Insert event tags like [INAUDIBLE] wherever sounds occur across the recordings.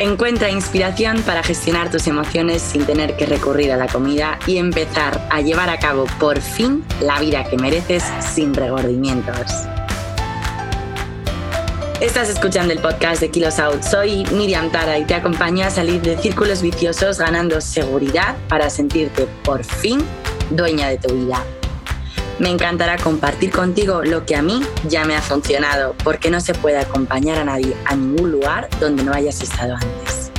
Encuentra inspiración para gestionar tus emociones sin tener que recurrir a la comida y empezar a llevar a cabo por fin la vida que mereces sin regordimientos. Estás escuchando el podcast de Kilos Out. Soy Miriam Tara y te acompaño a salir de círculos viciosos ganando seguridad para sentirte por fin dueña de tu vida. Me encantará compartir contigo lo que a mí ya me ha funcionado, porque no se puede acompañar a nadie a ningún lugar donde no hayas estado antes.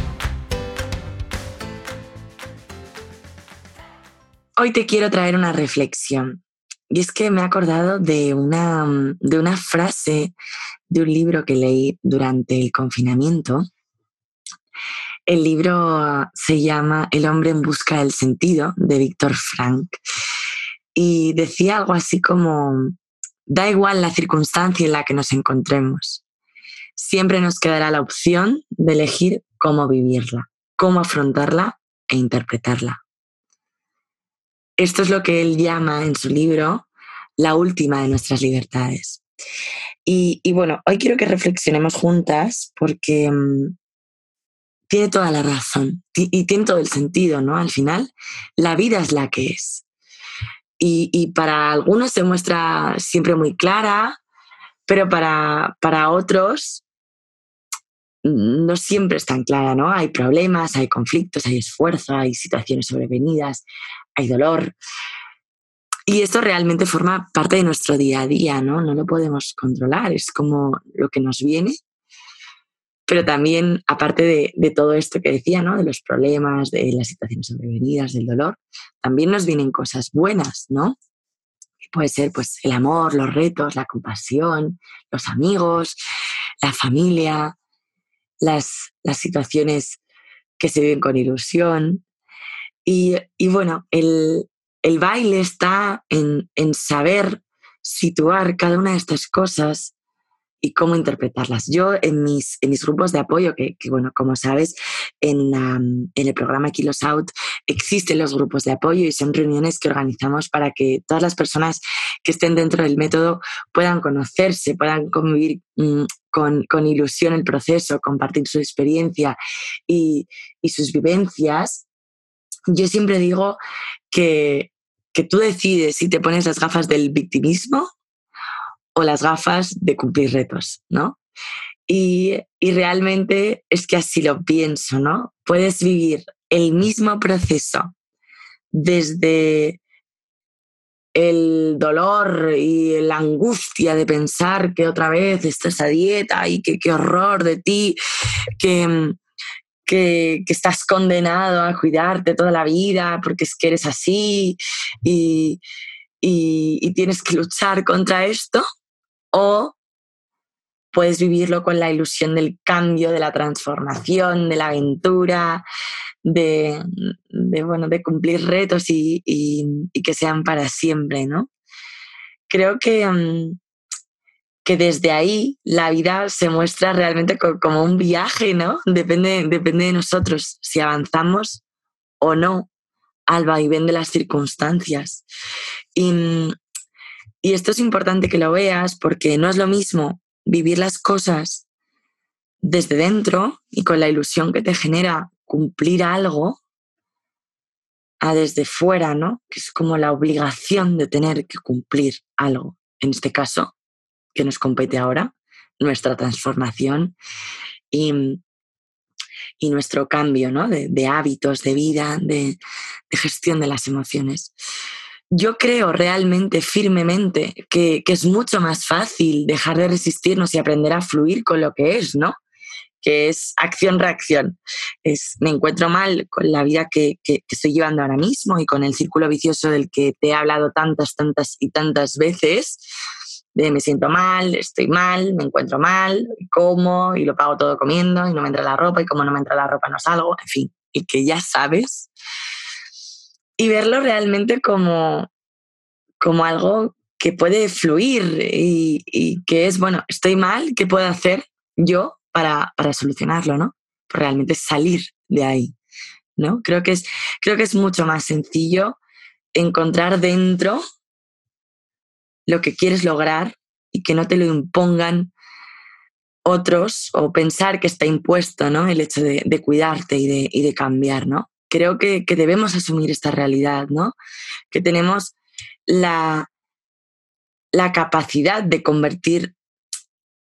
Hoy te quiero traer una reflexión. Y es que me he acordado de una, de una frase de un libro que leí durante el confinamiento. El libro se llama El hombre en busca del sentido de Víctor Frank y decía algo así como, da igual la circunstancia en la que nos encontremos, siempre nos quedará la opción de elegir cómo vivirla, cómo afrontarla e interpretarla. Esto es lo que él llama en su libro la última de nuestras libertades. Y, bueno, hoy quiero que reflexionemos juntas porque mm, tiene toda la razón y tiene todo el sentido, ¿no? Al final, la vida es la que es. Y, para algunos se muestra siempre muy clara, pero para, para otros no siempre es tan clara, ¿no? Hay problemas, hay conflictos, hay esfuerzo, hay situaciones sobrevenidas, hay dolor. Y esto realmente forma parte de nuestro día a día, ¿no? No lo podemos controlar, es como lo que nos viene pero también, aparte de, todo esto que decía, ¿no? de los problemas, de las situaciones sobrevenidas, del dolor, también nos vienen cosas buenas, ¿no? Puede ser pues, el amor, los retos, la compasión, los amigos, la familia, las, las situaciones que se viven con ilusión. Y, y bueno, el, el, baile está en, en saber situar cada una de estas cosas y cómo interpretarlas. Yo en mis, en mis grupos de apoyo, que, bueno, como sabes, en, en, el programa Kilos Out existen los grupos de apoyo y son reuniones que organizamos para que todas las personas que estén dentro del método puedan conocerse, puedan convivir mm, con, con, ilusión el proceso, compartir su experiencia y, y sus vivencias. Yo siempre digo que, que tú decides si te pones las gafas del victimismo o las gafas de cumplir retos, ¿no? Y, realmente es que así lo pienso, ¿no? Puedes vivir el mismo proceso desde el dolor y la angustia de pensar que otra vez estás a dieta y que qué horror de ti, que, que, estás condenado a cuidarte toda la vida porque es que eres así y, y tienes que luchar contra esto, o puedes vivirlo con la ilusión del cambio, de la transformación, de la aventura, de, bueno, de cumplir retos y, que sean para siempre, ¿no? Creo que, mm, que desde ahí la vida se muestra realmente como un viaje, ¿no? Depende, depende de nosotros si avanzamos o no al vaivén de las circunstancias. Y, mm, y esto es importante que lo veas porque no es lo mismo vivir las cosas desde dentro y con la ilusión que te genera cumplir algo a desde fuera, ¿no? Que es como la obligación de tener que cumplir algo. En este caso, que nos compete ahora, nuestra transformación y, y nuestro cambio, ¿no? De, hábitos, de vida, de, de gestión de las emociones yo creo realmente, firmemente, que, es mucho más fácil dejar de resistirnos y aprender a fluir con lo que es, ¿no? Que es acción-reacción. Es, me encuentro mal con la vida que, estoy llevando ahora mismo y con el círculo vicioso del que te he hablado tantas, tantas y tantas veces. De me siento mal, estoy mal, me encuentro mal, como y lo pago todo comiendo y no me entra la ropa y como no me entra la ropa no salgo, en fin, y que ya sabes y verlo realmente como, como algo que puede fluir y, que es, bueno, estoy mal, ¿qué puedo hacer yo para, solucionarlo, ¿no? Realmente salir de ahí, ¿no? Creo que, es, creo que es mucho más sencillo encontrar dentro lo que quieres lograr y que no te lo impongan otros o pensar que está impuesto ¿no? el hecho de, cuidarte y de, y de, cambiar. ¿no? Creo que, que, debemos asumir esta realidad, ¿no? que tenemos la, la capacidad de convertir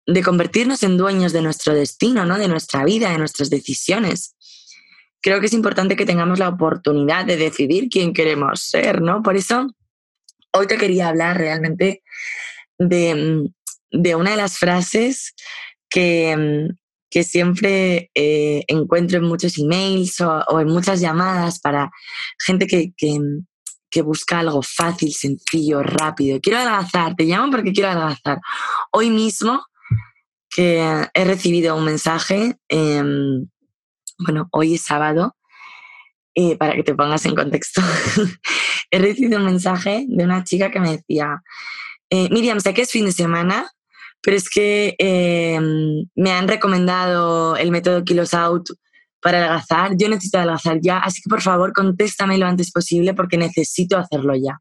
de convertirnos en dueños de nuestro destino, ¿no? de nuestra vida, de nuestras decisiones. Creo que es importante que tengamos la oportunidad de decidir quién queremos ser, ¿no? Por eso hoy te quería hablar realmente de, de una de las frases que, que siempre eh, encuentro en muchos emails o, en muchas llamadas para gente que, que, busca algo fácil, sencillo, rápido. Quiero adelgazar, te llamo porque quiero adelgazar. Hoy mismo que he recibido un mensaje, em, bueno, hoy es sábado, eh, para que te pongas en contexto, [LAUGHS] he recibido un mensaje de una chica que me decía, eh, Miriam, sé que es fin de semana, pero es que em, me han recomendado el método Kilos Out para adelgazar. Yo necesito adelgazar ya, así que por favor contéstame lo antes posible porque necesito hacerlo ya.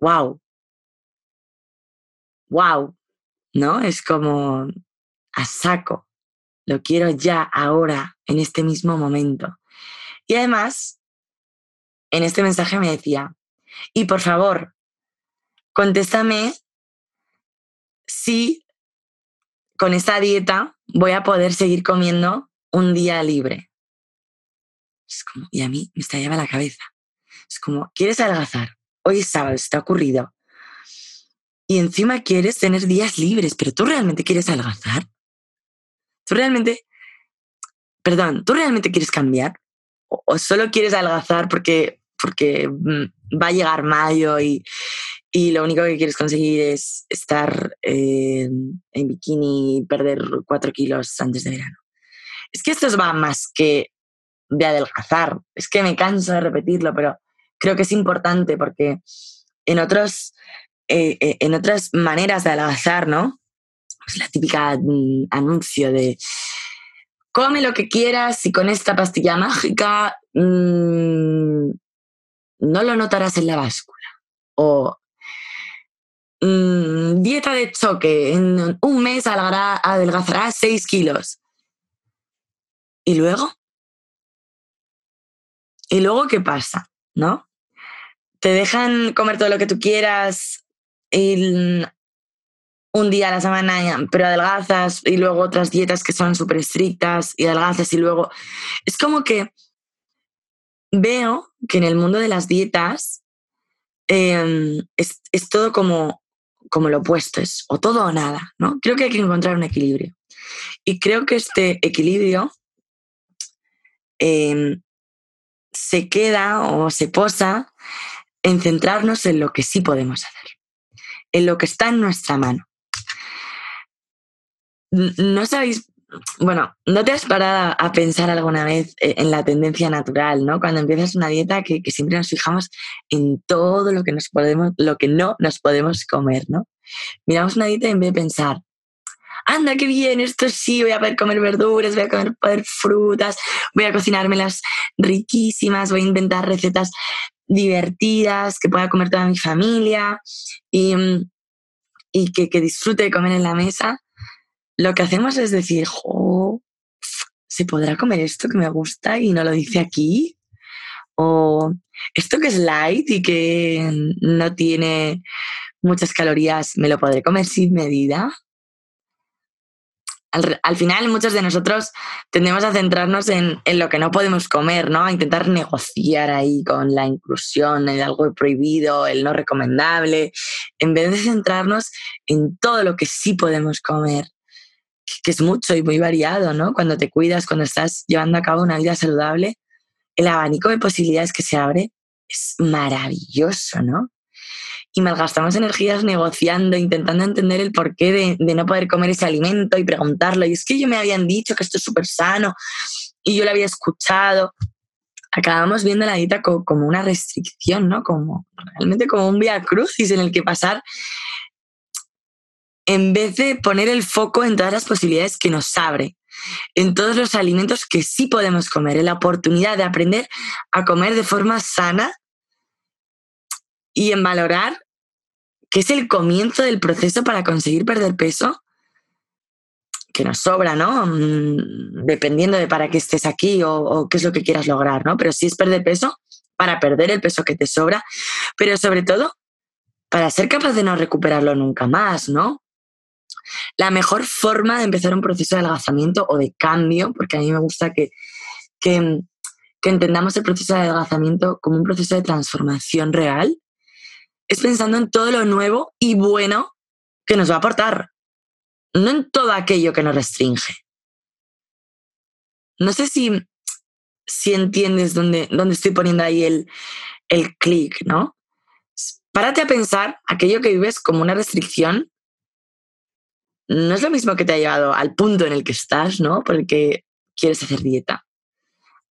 ¡Wow! ¡Wow! ¿No? Es como a saco. Lo quiero ya, ahora, en este mismo momento. Y además, en este mensaje me decía, y por favor, contéstame si con esta dieta voy a poder seguir comiendo un día libre. Es como, y a mí me estallaba la cabeza. Es como, ¿quieres adelgazar? Hoy es sábado, se ha ocurrido. Y encima quieres tener días libres, pero tú realmente quieres adelgazar. Tú realmente, perdón, ¿tú realmente quieres cambiar? ¿O, solo quieres adelgazar porque, porque mm, va a llegar mayo y, y lo único que quieres conseguir es estar en bikini y perder cuatro kilos antes de verano. Es que esto va más que de adelgazar. Es que me canso de repetirlo, pero creo que es importante porque en, otros, eh, eh, en otras maneras de adelgazar, ¿no? Es la típica mm, anuncio de come lo que quieras y con esta pastilla mágica mm, no lo notarás en la báscula. O Mm, dieta de choque, en un mes adelgazará 6 kilos. ¿Y luego? ¿Y luego qué pasa? ¿No? Te dejan comer todo lo que tú quieras y un día a la semana, pero adelgazas y luego otras dietas que son súper estrictas y adelgazas y luego... Es como que veo que en el mundo de las dietas em, es, es, todo como como lo opuesto, es o todo o nada, ¿no? Creo que hay que encontrar un equilibrio. Y creo que este equilibrio em, se queda o se posa en centrarnos en lo que sí podemos hacer, en lo que está en nuestra mano. No sabéis, bueno, ¿no te has parado a pensar alguna vez eh, en la tendencia natural, ¿no? Cuando empiezas una dieta que, siempre nos fijamos en todo lo que nos podemos, lo que no nos podemos comer, ¿no? Miramos una dieta y en vez de pensar, anda, qué bien, esto sí, voy a poder comer verduras, voy a comer, poder frutas, voy a cocinármelas riquísimas, voy a inventar recetas divertidas que pueda comer toda mi familia y, y que, que disfrute de comer en la mesa lo que hacemos es decir, ¿se podrá comer esto que me gusta y no lo dice aquí? O esto que es light y que no tiene muchas calorías, ¿me lo podré comer sin medida? Al, final, muchos de nosotros tendemos a centrarnos en, en, lo que no podemos comer, ¿no? A intentar negociar ahí con la inclusión, el algo prohibido, el no recomendable, en vez de centrarnos en todo lo que sí podemos comer que es mucho y muy variado, ¿no? Cuando te cuidas, cuando estás llevando a cabo una vida saludable, el abanico de posibilidades que se abre es maravilloso, ¿no? Y malgastamos energías negociando, intentando entender el porqué de, no poder comer ese alimento y preguntarlo. Y es que yo me habían dicho que esto es súper sano y yo lo había escuchado. Acabamos viendo la dieta como, una restricción, ¿no? Como realmente como un vía crucis en el que pasar en vez de poner el foco en todas las posibilidades que nos abre, en todos los alimentos que sí podemos comer, en la oportunidad de aprender a comer de forma sana y en valorar que es el comienzo del proceso para conseguir perder peso, que nos sobra, ¿no? Mm, dependiendo de para qué estés aquí o, qué es lo que quieras lograr, ¿no? Pero sí es perder peso para perder el peso que te sobra, pero sobre todo para ser capaz de no recuperarlo nunca más, ¿no? La mejor forma de empezar un proceso de adelgazamiento o de cambio, porque a mí me gusta que, que, entendamos el proceso de adelgazamiento como un proceso de transformación real, es pensando en todo lo nuevo y bueno que nos va a aportar, no en todo aquello que nos restringe. No sé si, si entiendes dónde, dónde estoy poniendo ahí el, el clic, ¿no? Párate a pensar aquello que vives como una restricción. No es lo mismo que te ha llevado al punto en el que estás, ¿no? Porque quieres hacer dieta.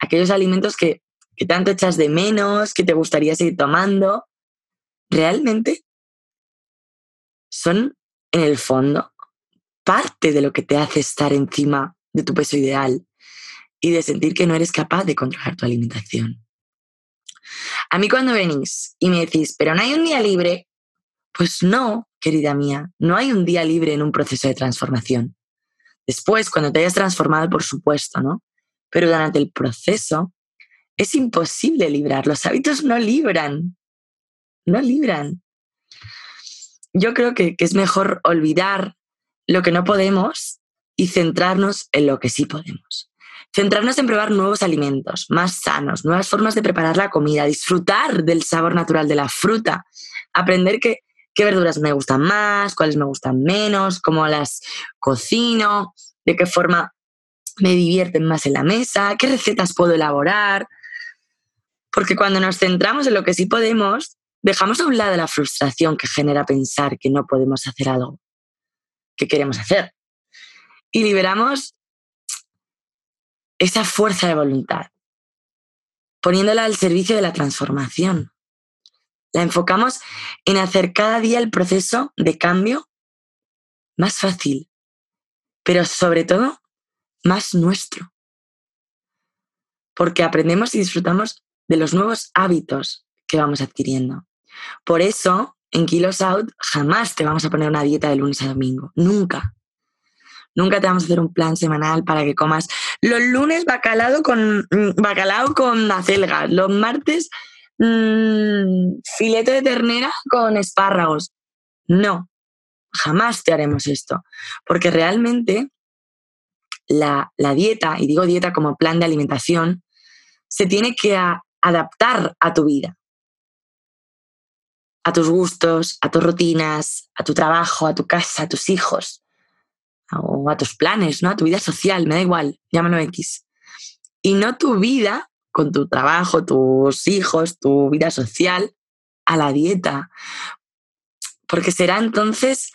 Aquellos alimentos que, que tanto echas de menos, que te gustaría seguir tomando, realmente son, en el fondo, parte de lo que te hace estar encima de tu peso ideal y de sentir que no eres capaz de controlar tu alimentación. A mí cuando venís y me decís, pero no hay un día libre, pues no, querida mía, no hay un día libre en un proceso de transformación. Después, cuando te hayas transformado, por supuesto, ¿no? Pero durante el proceso es imposible librar. Los hábitos no libran. No libran. Yo creo que, que es mejor olvidar lo que no podemos y centrarnos en lo que sí podemos. Centrarnos en probar nuevos alimentos, más sanos, nuevas formas de preparar la comida, disfrutar del sabor natural de la fruta, aprender qué, qué verduras me gustan más, cuáles me gustan menos, cómo las cocino, de qué forma me divierten más en la mesa, qué recetas puedo elaborar. Porque cuando nos centramos en lo que sí podemos, dejamos a un lado la frustración que genera pensar que no podemos hacer algo que queremos hacer. Y liberamos esa fuerza de voluntad, poniéndola al servicio de la transformación. La enfocamos en hacer cada día el proceso de cambio más fácil, pero sobre todo más nuestro. Porque aprendemos y disfrutamos de los nuevos hábitos que vamos adquiriendo. Por eso, en Kilos Out jamás te vamos a poner una dieta de lunes a domingo. Nunca. Nunca te vamos a hacer un plan semanal para que comas los lunes bacalao con, mm, bacalao con acelgas, los martes mmm, filete de ternera con espárragos. No, jamás te haremos esto, porque realmente la, la, dieta, y digo dieta como plan de alimentación, se tiene que adaptar a tu vida, a tus gustos, a tus rutinas, a tu trabajo, a tu casa, a tus hijos o a tus planes, ¿no? A tu vida social, me da igual, llámalo X. Y no tu vida con tu trabajo, tus hijos, tu vida social, a la dieta. Porque será entonces,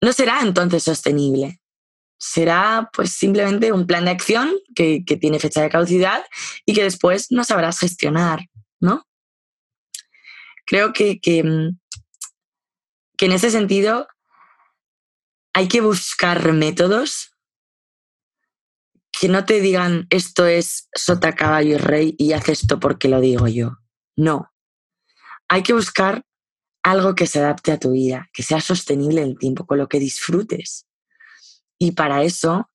no será entonces sostenible. Será pues simplemente un plan de acción que, que tiene fecha de caducidad y que después no sabrás gestionar, ¿no? Creo que, que, que en ese sentido hay que buscar métodos que no te digan esto es sota, caballo y rey y haz esto porque lo digo yo. No. Hay que buscar algo que se adapte a tu vida, que sea sostenible en el tiempo, con lo que disfrutes. Y para eso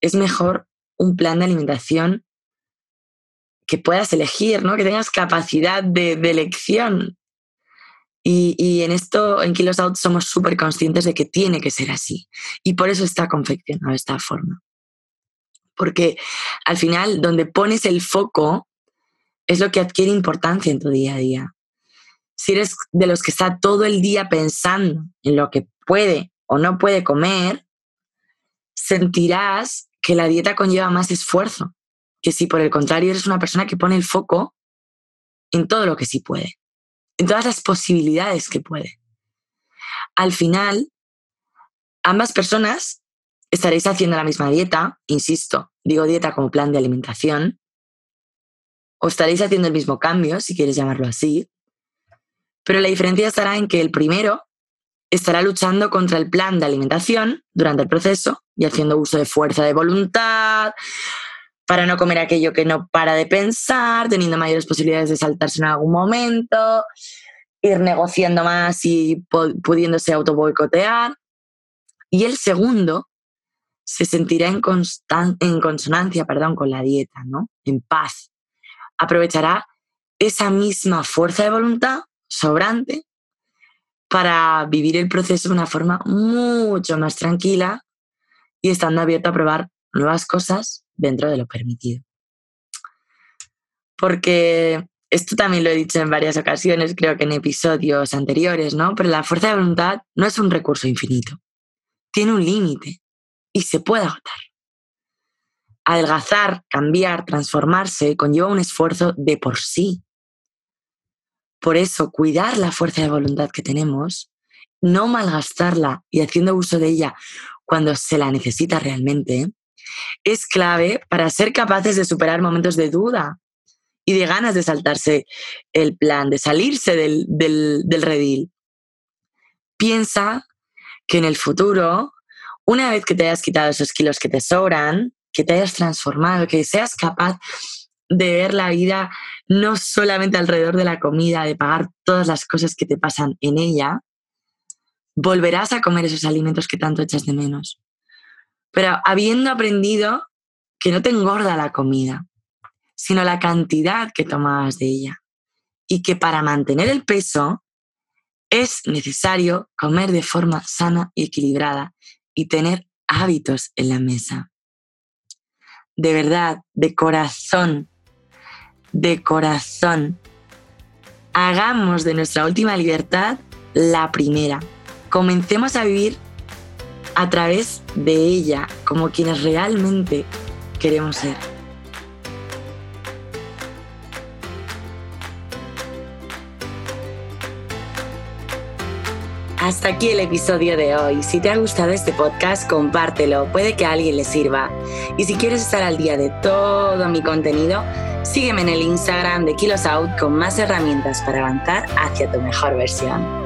es mejor un plan de alimentación que puedas elegir, ¿no? que tengas capacidad de, elección. Y, en esto, en Kilos Out, somos súper conscientes de que tiene que ser así. Y por eso está confeccionado de esta forma. Porque al final, donde pones el foco es lo que adquiere importancia en tu día a día. Si eres de los que está todo el día pensando en lo que puede o no puede comer, sentirás que la dieta conlleva más esfuerzo que si por el contrario eres una persona que pone el foco en todo lo que sí puede en todas las posibilidades que puede. Al final, ambas personas estaréis haciendo la misma dieta, insisto, digo dieta como plan de alimentación, o estaréis haciendo el mismo cambio, si quieres llamarlo así, pero la diferencia estará en que el primero estará luchando contra el plan de alimentación durante el proceso y haciendo uso de fuerza de voluntad, para no comer aquello que no para de pensar, teniendo mayores posibilidades de saltarse en algún momento ir negociando más y pudiéndose auto boicotear. Y el segundo se sentirá en, en consonancia perdón, con la dieta, ¿no? en paz. Aprovechará esa misma fuerza de voluntad sobrante para vivir el proceso de una forma mucho más tranquila y estando abierto a probar nuevas cosas dentro de lo permitido. Porque esto también lo he dicho en varias ocasiones, creo que en episodios anteriores, ¿no? Pero la fuerza de voluntad no es un recurso infinito. Tiene un límite y se puede agotar. Adelgazar, cambiar, transformarse conlleva un esfuerzo de por sí. Por eso, cuidar la fuerza de voluntad que tenemos, no malgastarla y haciendo uso de ella cuando se la necesita realmente, es clave para ser capaces de superar momentos de duda y de ganas de saltarse el plan, de salirse del, del, redil. Piensa que en el futuro, una vez que te hayas quitado esos kilos que te sobran, que te hayas transformado, que seas capaz de ver la vida no solamente alrededor de la comida, de pagar todas las cosas que te pasan en ella, volverás a comer esos alimentos que tanto echas de menos. Pero habiendo aprendido que no te engorda la comida, sino la cantidad que tomabas de ella. Y que para mantener el peso es necesario comer de forma sana y equilibrada y tener hábitos en la mesa. De verdad, de corazón, de corazón, hagamos de nuestra última libertad la primera. Comencemos a vivir a través de ella como quienes realmente queremos ser. Hasta aquí el episodio de hoy. Si te ha gustado este podcast, compártelo, puede que a alguien le sirva. Y si quieres estar al día de todo mi contenido, sígueme en el Instagram de Kilos Out con más herramientas para avanzar hacia tu mejor versión.